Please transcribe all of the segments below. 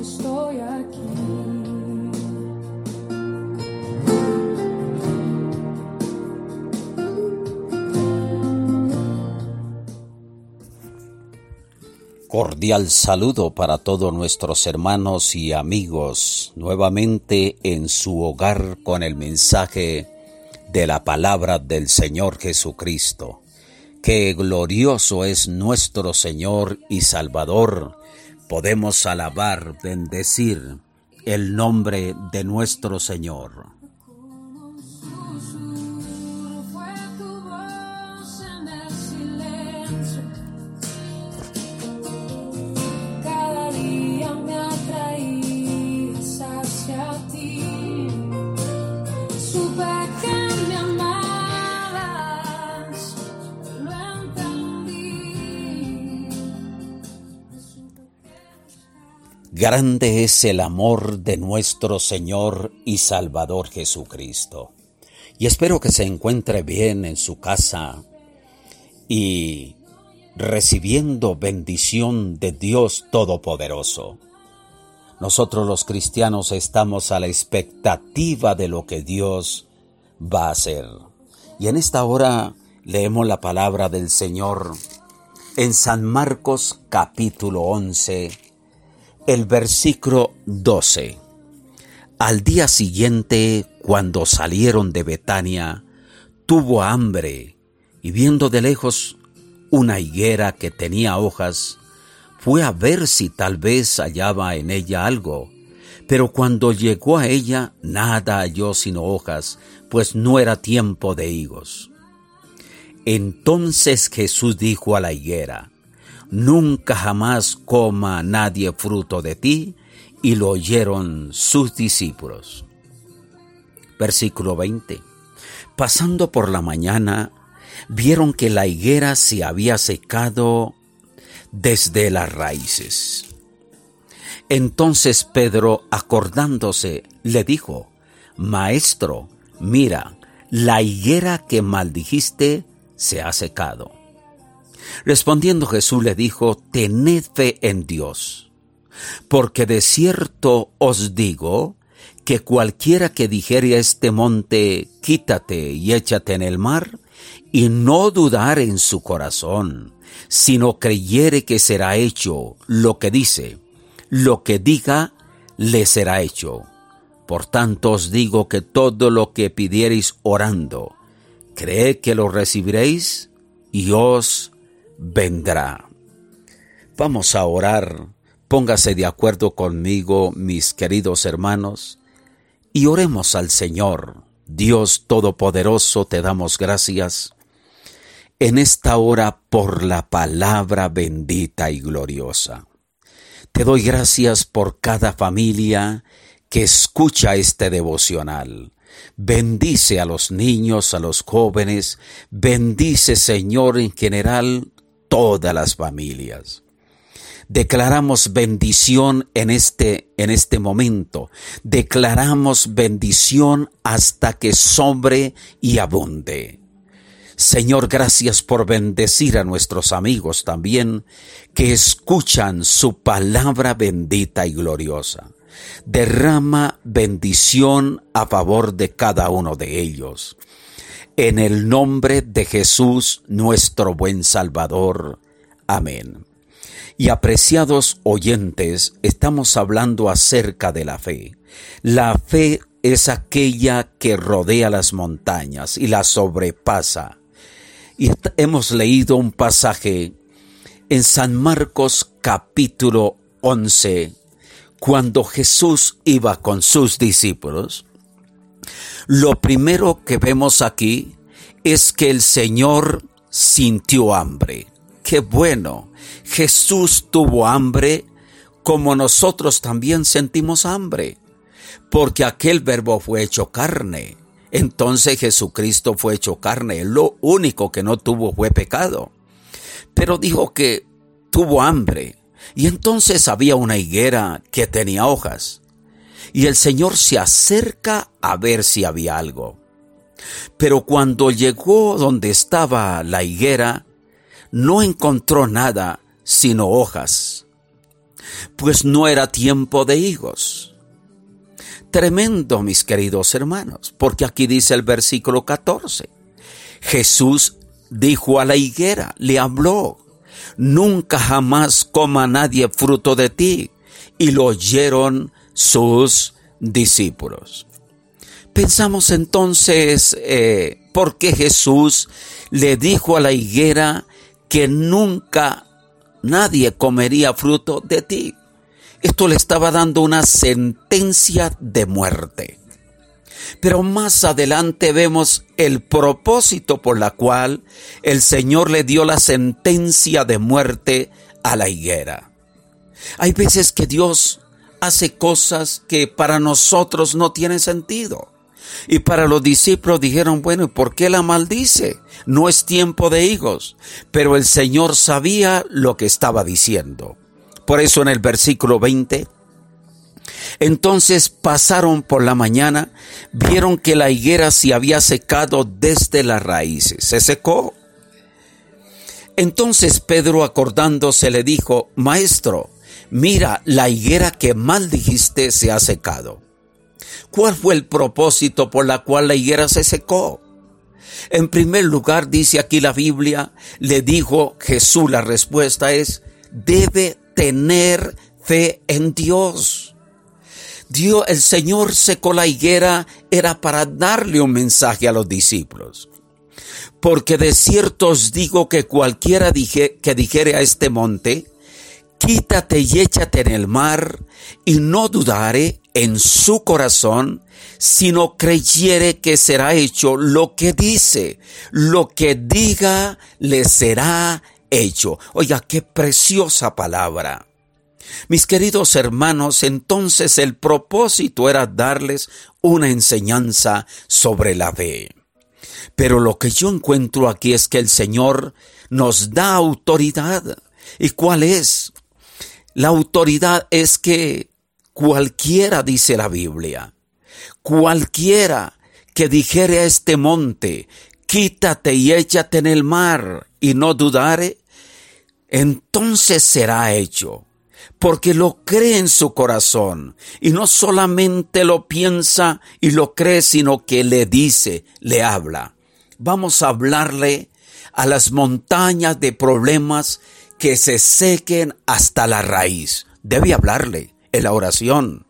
estoy aquí. Cordial saludo para todos nuestros hermanos y amigos, nuevamente en su hogar con el mensaje de la palabra del Señor Jesucristo. Qué glorioso es nuestro Señor y Salvador, Podemos alabar, bendecir el nombre de nuestro Señor. Grande es el amor de nuestro Señor y Salvador Jesucristo. Y espero que se encuentre bien en su casa y recibiendo bendición de Dios Todopoderoso. Nosotros los cristianos estamos a la expectativa de lo que Dios va a hacer. Y en esta hora leemos la palabra del Señor en San Marcos capítulo 11 el versículo 12. Al día siguiente, cuando salieron de Betania, tuvo hambre y viendo de lejos una higuera que tenía hojas, fue a ver si tal vez hallaba en ella algo. Pero cuando llegó a ella, nada halló sino hojas, pues no era tiempo de higos. Entonces Jesús dijo a la higuera, nunca jamás coma nadie fruto de ti, y lo oyeron sus discípulos. Versículo 20. Pasando por la mañana, vieron que la higuera se había secado desde las raíces. Entonces Pedro, acordándose, le dijo, Maestro, mira, la higuera que maldijiste se ha secado. Respondiendo Jesús le dijo, Tened fe en Dios, porque de cierto os digo que cualquiera que dijere a este monte, quítate y échate en el mar, y no dudar en su corazón, sino creyere que será hecho lo que dice, lo que diga, le será hecho. Por tanto os digo que todo lo que pidiereis orando, creed que lo recibiréis y os vendrá. Vamos a orar. Póngase de acuerdo conmigo, mis queridos hermanos, y oremos al Señor. Dios Todopoderoso, te damos gracias en esta hora por la palabra bendita y gloriosa. Te doy gracias por cada familia que escucha este devocional. Bendice a los niños, a los jóvenes, bendice Señor en general todas las familias. Declaramos bendición en este, en este momento. Declaramos bendición hasta que sobre y abunde. Señor, gracias por bendecir a nuestros amigos también que escuchan su palabra bendita y gloriosa. Derrama bendición a favor de cada uno de ellos. En el nombre de Jesús, nuestro buen Salvador. Amén. Y apreciados oyentes, estamos hablando acerca de la fe. La fe es aquella que rodea las montañas y las sobrepasa. Y hemos leído un pasaje en San Marcos capítulo 11, cuando Jesús iba con sus discípulos lo primero que vemos aquí es que el Señor sintió hambre. Qué bueno. Jesús tuvo hambre como nosotros también sentimos hambre, porque aquel verbo fue hecho carne. Entonces Jesucristo fue hecho carne. Lo único que no tuvo fue pecado. Pero dijo que tuvo hambre. Y entonces había una higuera que tenía hojas y el Señor se acerca a ver si había algo. Pero cuando llegó donde estaba la higuera, no encontró nada sino hojas, pues no era tiempo de higos. Tremendo, mis queridos hermanos, porque aquí dice el versículo 14. Jesús dijo a la higuera, le habló, nunca jamás coma nadie fruto de ti. Y lo oyeron sus discípulos. Pensamos entonces eh, por qué Jesús le dijo a la higuera que nunca nadie comería fruto de ti. Esto le estaba dando una sentencia de muerte. Pero más adelante vemos el propósito por la cual el Señor le dio la sentencia de muerte a la higuera. Hay veces que Dios hace cosas que para nosotros no tienen sentido. Y para los discípulos dijeron, bueno, ¿y por qué la maldice? No es tiempo de higos. Pero el Señor sabía lo que estaba diciendo. Por eso en el versículo 20 entonces pasaron por la mañana, vieron que la higuera se había secado desde las raíces. Se secó. Entonces Pedro acordándose le dijo, Maestro, mira, la higuera que mal dijiste se ha secado. ¿Cuál fue el propósito por la cual la higuera se secó? En primer lugar, dice aquí la Biblia, le dijo Jesús, la respuesta es, debe tener fe en Dios. Dios, el Señor secó la higuera era para darle un mensaje a los discípulos. Porque de cierto os digo que cualquiera que dijere a este monte, quítate y échate en el mar, y no dudare en su corazón, sino creyere que será hecho lo que dice, lo que diga le será hecho. Oiga, qué preciosa palabra. Mis queridos hermanos, entonces el propósito era darles una enseñanza sobre la fe. Pero lo que yo encuentro aquí es que el Señor nos da autoridad. ¿Y cuál es? La autoridad es que cualquiera, dice la Biblia, cualquiera que dijere a este monte, quítate y échate en el mar, y no dudare, entonces será hecho porque lo cree en su corazón y no solamente lo piensa y lo cree, sino que le dice, le habla. Vamos a hablarle a las montañas de problemas que se sequen hasta la raíz. Debe hablarle en la oración,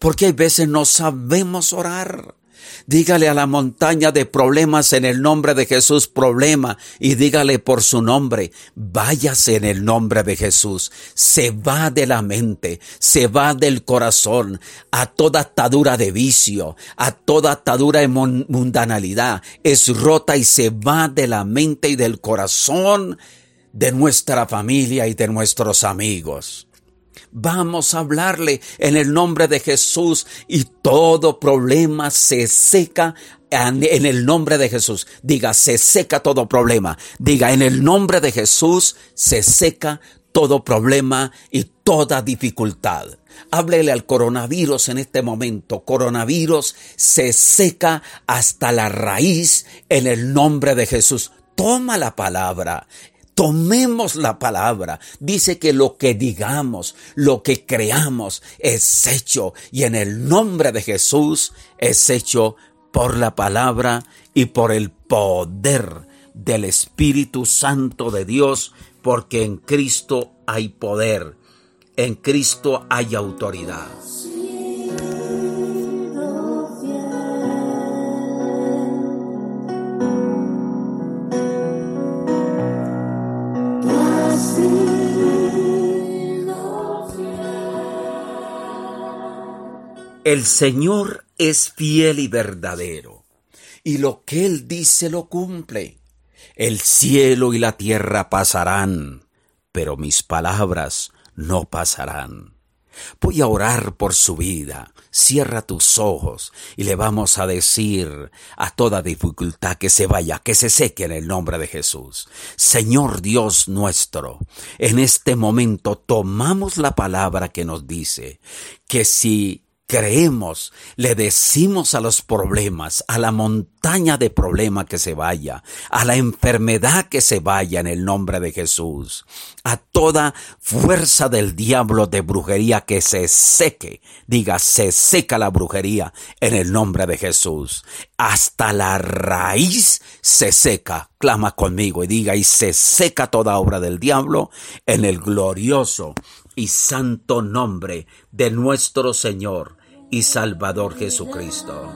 porque hay veces no sabemos orar. Dígale a la montaña de problemas en el nombre de Jesús problema y dígale por su nombre, váyase en el nombre de Jesús. Se va de la mente, se va del corazón a toda atadura de vicio, a toda atadura de mundanalidad. Es rota y se va de la mente y del corazón de nuestra familia y de nuestros amigos. Vamos a hablarle en el nombre de Jesús y todo problema se seca en el nombre de Jesús. Diga, se seca todo problema. Diga, en el nombre de Jesús se seca todo problema y toda dificultad. Háblele al coronavirus en este momento. Coronavirus se seca hasta la raíz en el nombre de Jesús. Toma la palabra Tomemos la palabra. Dice que lo que digamos, lo que creamos es hecho y en el nombre de Jesús es hecho por la palabra y por el poder del Espíritu Santo de Dios, porque en Cristo hay poder, en Cristo hay autoridad. El Señor es fiel y verdadero, y lo que Él dice lo cumple. El cielo y la tierra pasarán, pero mis palabras no pasarán. Voy a orar por su vida. Cierra tus ojos y le vamos a decir a toda dificultad que se vaya, que se seque en el nombre de Jesús. Señor Dios nuestro, en este momento tomamos la palabra que nos dice que si creemos, le decimos a los problemas, a la montaña de problema que se vaya, a la enfermedad que se vaya en el nombre de Jesús, a toda fuerza del diablo de brujería que se seque, diga, se seca la brujería en el nombre de Jesús, hasta la raíz se seca, clama conmigo y diga, y se seca toda obra del diablo en el glorioso y santo nombre de nuestro Señor y Salvador Jesucristo.